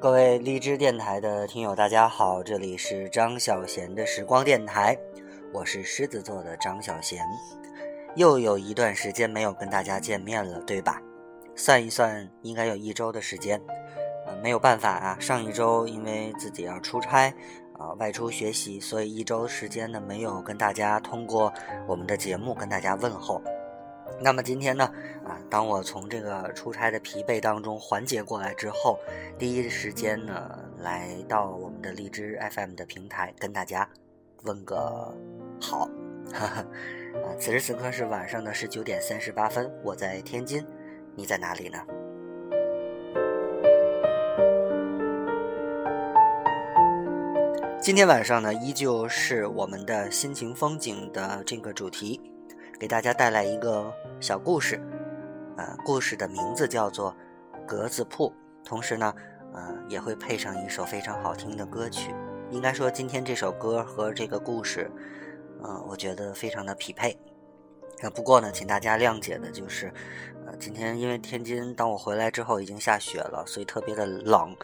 各位荔枝电台的听友，大家好，这里是张小贤的时光电台，我是狮子座的张小贤，又有一段时间没有跟大家见面了，对吧？算一算，应该有一周的时间。呃，没有办法啊，上一周因为自己要出差，啊，外出学习，所以一周时间呢，没有跟大家通过我们的节目跟大家问候。那么今天呢，啊，当我从这个出差的疲惫当中缓解过来之后，第一时间呢，来到我们的荔枝 FM 的平台，跟大家问个好。哈哈啊，此时此刻是晚上的十九点三十八分，我在天津，你在哪里呢？今天晚上呢，依旧是我们的心情风景的这个主题。给大家带来一个小故事，呃，故事的名字叫做《格子铺》，同时呢，呃，也会配上一首非常好听的歌曲。应该说，今天这首歌和这个故事，嗯，我觉得非常的匹配。那不过呢，请大家谅解的就是，呃，今天因为天津，当我回来之后已经下雪了，所以特别的冷，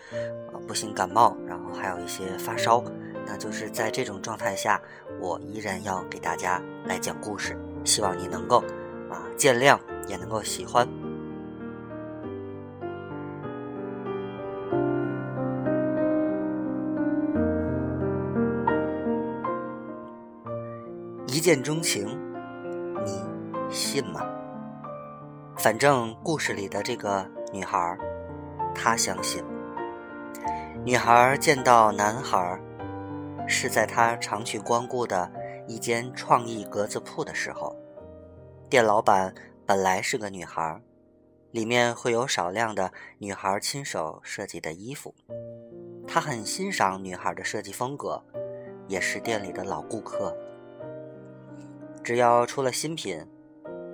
啊，不幸感冒，然后还有一些发烧。那就是在这种状态下，我依然要给大家来讲故事。希望你能够啊见谅，也能够喜欢。一见钟情，你信吗？反正故事里的这个女孩，她相信。女孩见到男孩，是在她常去光顾的。一间创意格子铺的时候，店老板本来是个女孩，里面会有少量的女孩亲手设计的衣服。他很欣赏女孩的设计风格，也是店里的老顾客。只要出了新品，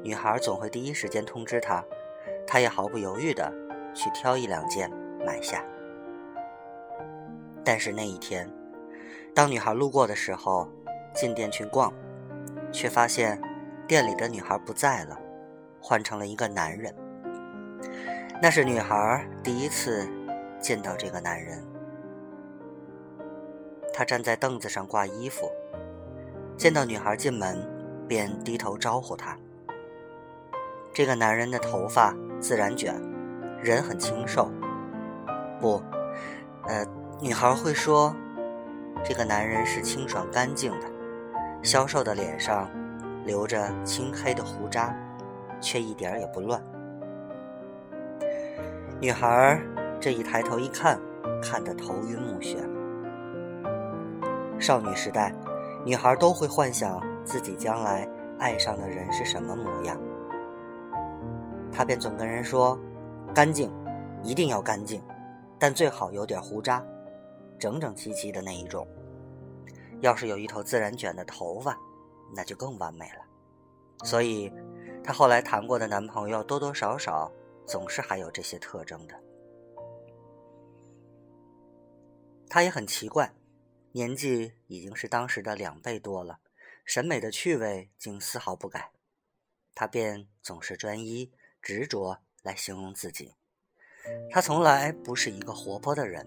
女孩总会第一时间通知他，他也毫不犹豫的去挑一两件买下。但是那一天，当女孩路过的时候，进店去逛，却发现店里的女孩不在了，换成了一个男人。那是女孩第一次见到这个男人。他站在凳子上挂衣服，见到女孩进门，便低头招呼她。这个男人的头发自然卷，人很清瘦。不，呃，女孩会说，这个男人是清爽干净的。消瘦的脸上留着青黑的胡渣，却一点也不乱。女孩这一抬头一看，看得头晕目眩。少女时代，女孩都会幻想自己将来爱上的人是什么模样。她便总跟人说：“干净，一定要干净，但最好有点胡渣，整整齐齐的那一种。”要是有一头自然卷的头发，那就更完美了。所以，她后来谈过的男朋友多多少少总是还有这些特征的。她也很奇怪，年纪已经是当时的两倍多了，审美的趣味竟丝毫不改。她便总是专一、执着来形容自己。她从来不是一个活泼的人，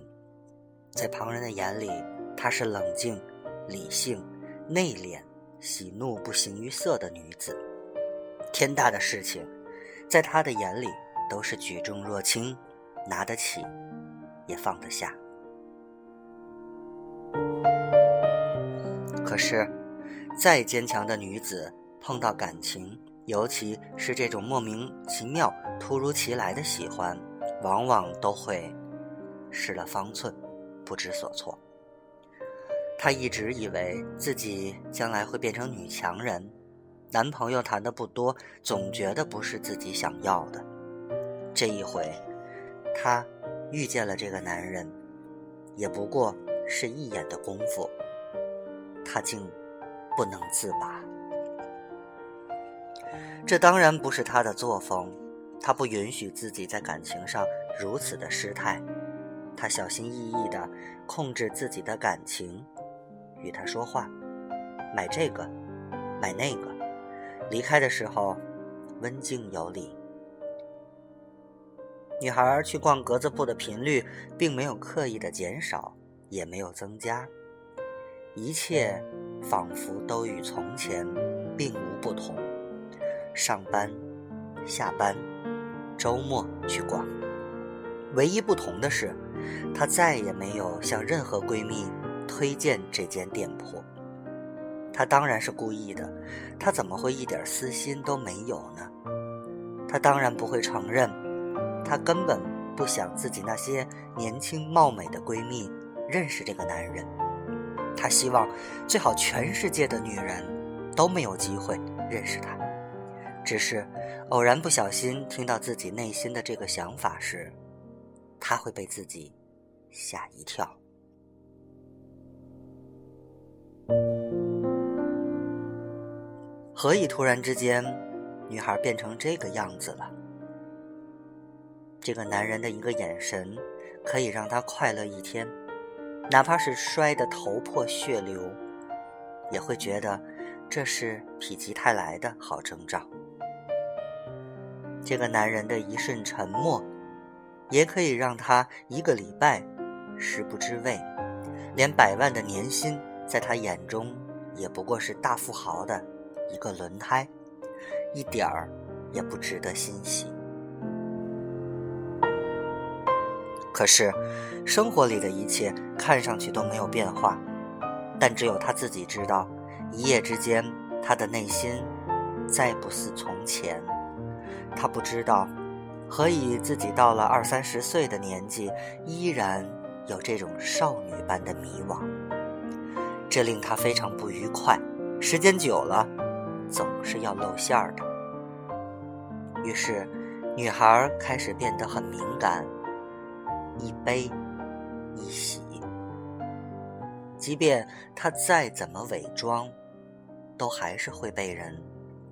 在旁人的眼里，她是冷静。理性、内敛、喜怒不形于色的女子，天大的事情，在她的眼里都是举重若轻，拿得起，也放得下。可是，再坚强的女子，碰到感情，尤其是这种莫名其妙、突如其来的喜欢，往往都会失了方寸，不知所措。她一直以为自己将来会变成女强人，男朋友谈的不多，总觉得不是自己想要的。这一回，她遇见了这个男人，也不过是一眼的功夫，她竟不能自拔。这当然不是她的作风，她不允许自己在感情上如此的失态，她小心翼翼地控制自己的感情。与他说话，买这个，买那个，离开的时候温静有礼。女孩去逛格子铺的频率并没有刻意的减少，也没有增加，一切仿佛都与从前并无不同。上班、下班、周末去逛，唯一不同的是，她再也没有向任何闺蜜推荐这间店铺。她当然是故意的，她怎么会一点私心都没有呢？她当然不会承认。她根本不想自己那些年轻貌美的闺蜜认识这个男人，她希望最好全世界的女人都没有机会认识他。只是偶然不小心听到自己内心的这个想法时，她会被自己吓一跳。何以突然之间，女孩变成这个样子了？这个男人的一个眼神，可以让她快乐一天，哪怕是摔得头破血流，也会觉得这是否极泰来的好征兆。这个男人的一瞬沉默，也可以让他一个礼拜食不知味，连百万的年薪在他眼中也不过是大富豪的一个轮胎，一点儿也不值得欣喜。可是，生活里的一切看上去都没有变化，但只有他自己知道，一夜之间，他的内心再不似从前。他不知道，何以自己到了二三十岁的年纪，依然有这种少女般的迷惘。这令他非常不愉快。时间久了，总是要露馅儿的。于是，女孩开始变得很敏感。一悲一喜，即便他再怎么伪装，都还是会被人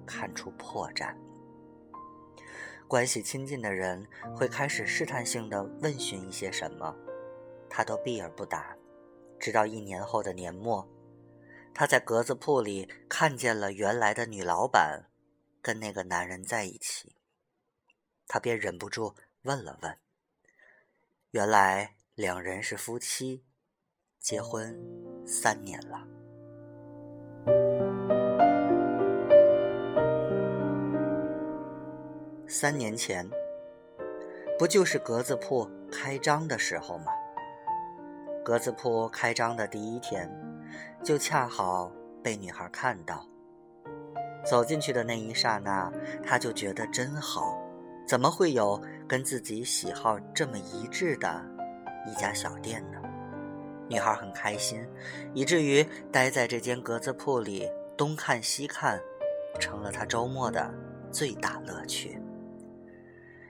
看出破绽。关系亲近的人会开始试探性的问询一些什么，他都避而不答。直到一年后的年末，他在格子铺里看见了原来的女老板跟那个男人在一起，他便忍不住问了问。原来两人是夫妻，结婚三年了。三年前，不就是格子铺开张的时候吗？格子铺开张的第一天，就恰好被女孩看到。走进去的那一刹那，她就觉得真好。怎么会有跟自己喜好这么一致的一家小店呢？女孩很开心，以至于待在这间格子铺里东看西看，成了她周末的最大乐趣。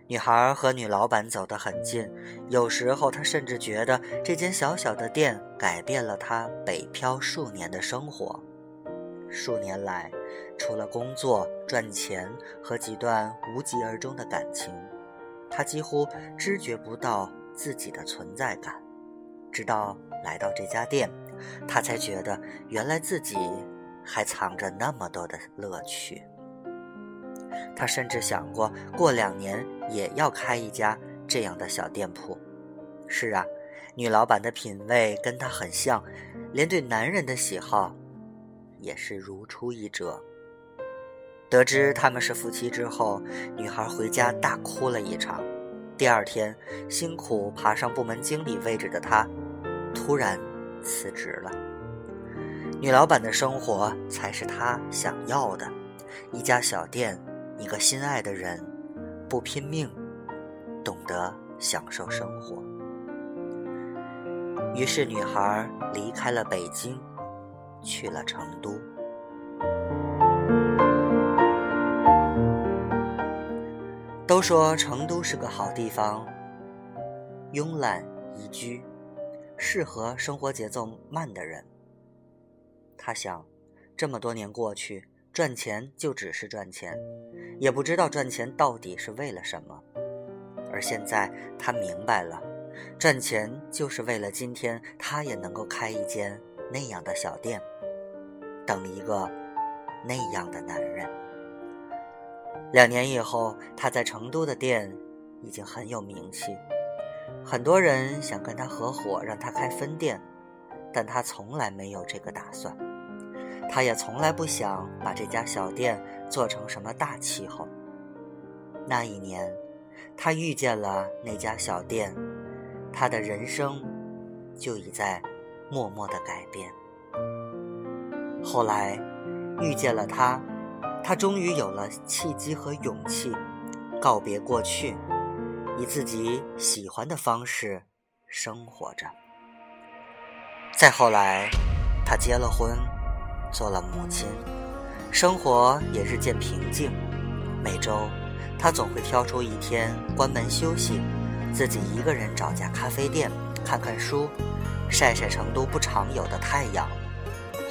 女孩和女老板走得很近，有时候她甚至觉得这间小小的店改变了她北漂数年的生活。数年来，除了工作、赚钱和几段无疾而终的感情，他几乎知觉不到自己的存在感。直到来到这家店，他才觉得原来自己还藏着那么多的乐趣。他甚至想过，过两年也要开一家这样的小店铺。是啊，女老板的品味跟他很像，连对男人的喜好。也是如出一辙。得知他们是夫妻之后，女孩回家大哭了一场。第二天，辛苦爬上部门经理位置的她，突然辞职了。女老板的生活才是她想要的，一家小店，一个心爱的人，不拼命，懂得享受生活。于是，女孩离开了北京。去了成都。都说成都是个好地方，慵懒宜居，适合生活节奏慢的人。他想，这么多年过去，赚钱就只是赚钱，也不知道赚钱到底是为了什么。而现在他明白了，赚钱就是为了今天他也能够开一间那样的小店。等一个那样的男人。两年以后，他在成都的店已经很有名气，很多人想跟他合伙，让他开分店，但他从来没有这个打算。他也从来不想把这家小店做成什么大气候。那一年，他遇见了那家小店，他的人生就已在默默的改变。后来，遇见了他，他终于有了契机和勇气，告别过去，以自己喜欢的方式生活着。再后来，他结了婚。做了母亲，生活也日渐平静。每周，她总会挑出一天关门休息，自己一个人找家咖啡店，看看书，晒晒成都不常有的太阳，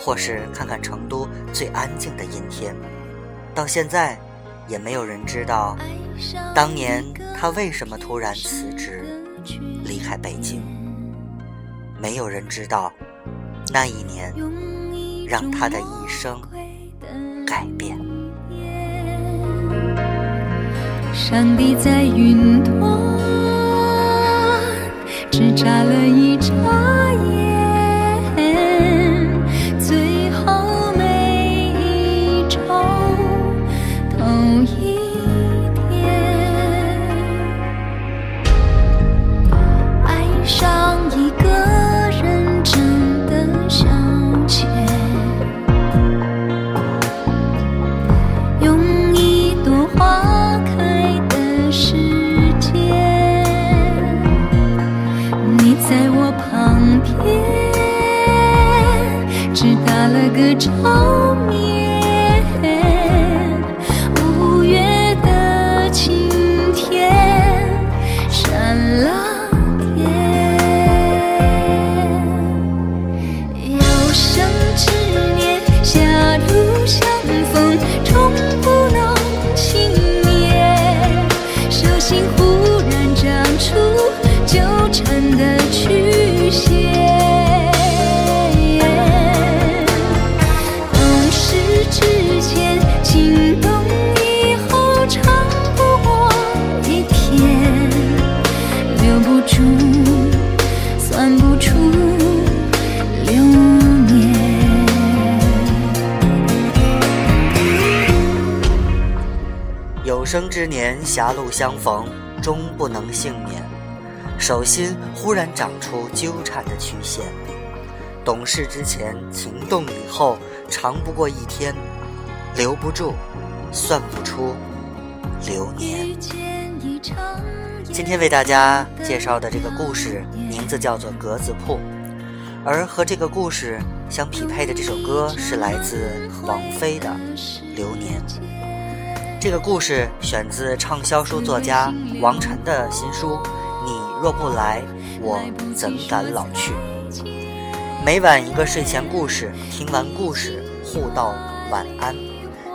或是看看成都最安静的阴天。到现在，也没有人知道，当年他为什么突然辞职离开北京。没有人知道，那一年。让他的一生改变。上帝在云端只眨了一眨愁眠五月的晴天闪了天有生之年狭路相逢终不能幸免手心生之年，狭路相逢，终不能幸免。手心忽然长出纠缠的曲线。懂事之前，情动以后，长不过一天，留不住，算不出流年。今天为大家介绍的这个故事，名字叫做《格子铺》，而和这个故事相匹配的这首歌，是来自王菲的《流年》。这个故事选自畅销书作家王晨的新书《你若不来，我怎敢老去》。每晚一个睡前故事，听完故事互道晚安。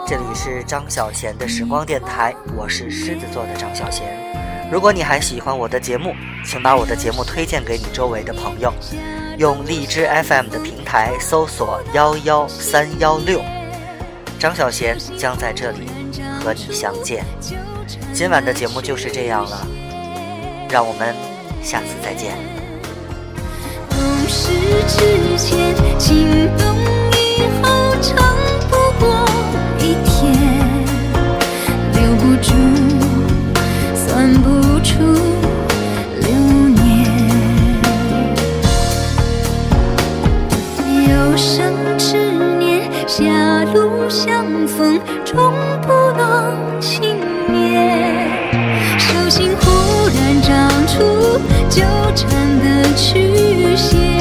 这里是张小贤的时光电台，我是狮子座的张小贤。如果你还喜欢我的节目，请把我的节目推荐给你周围的朋友，用荔枝 FM 的平台搜索幺幺三幺六，张小贤将在这里。和你相见，今晚的节目就是这样了，让我们下次再见。懂事之前，情动以后，长不过一天，留不住，算不出流年。有生之年，狭路相逢，终不。手心忽然长出纠缠的曲线。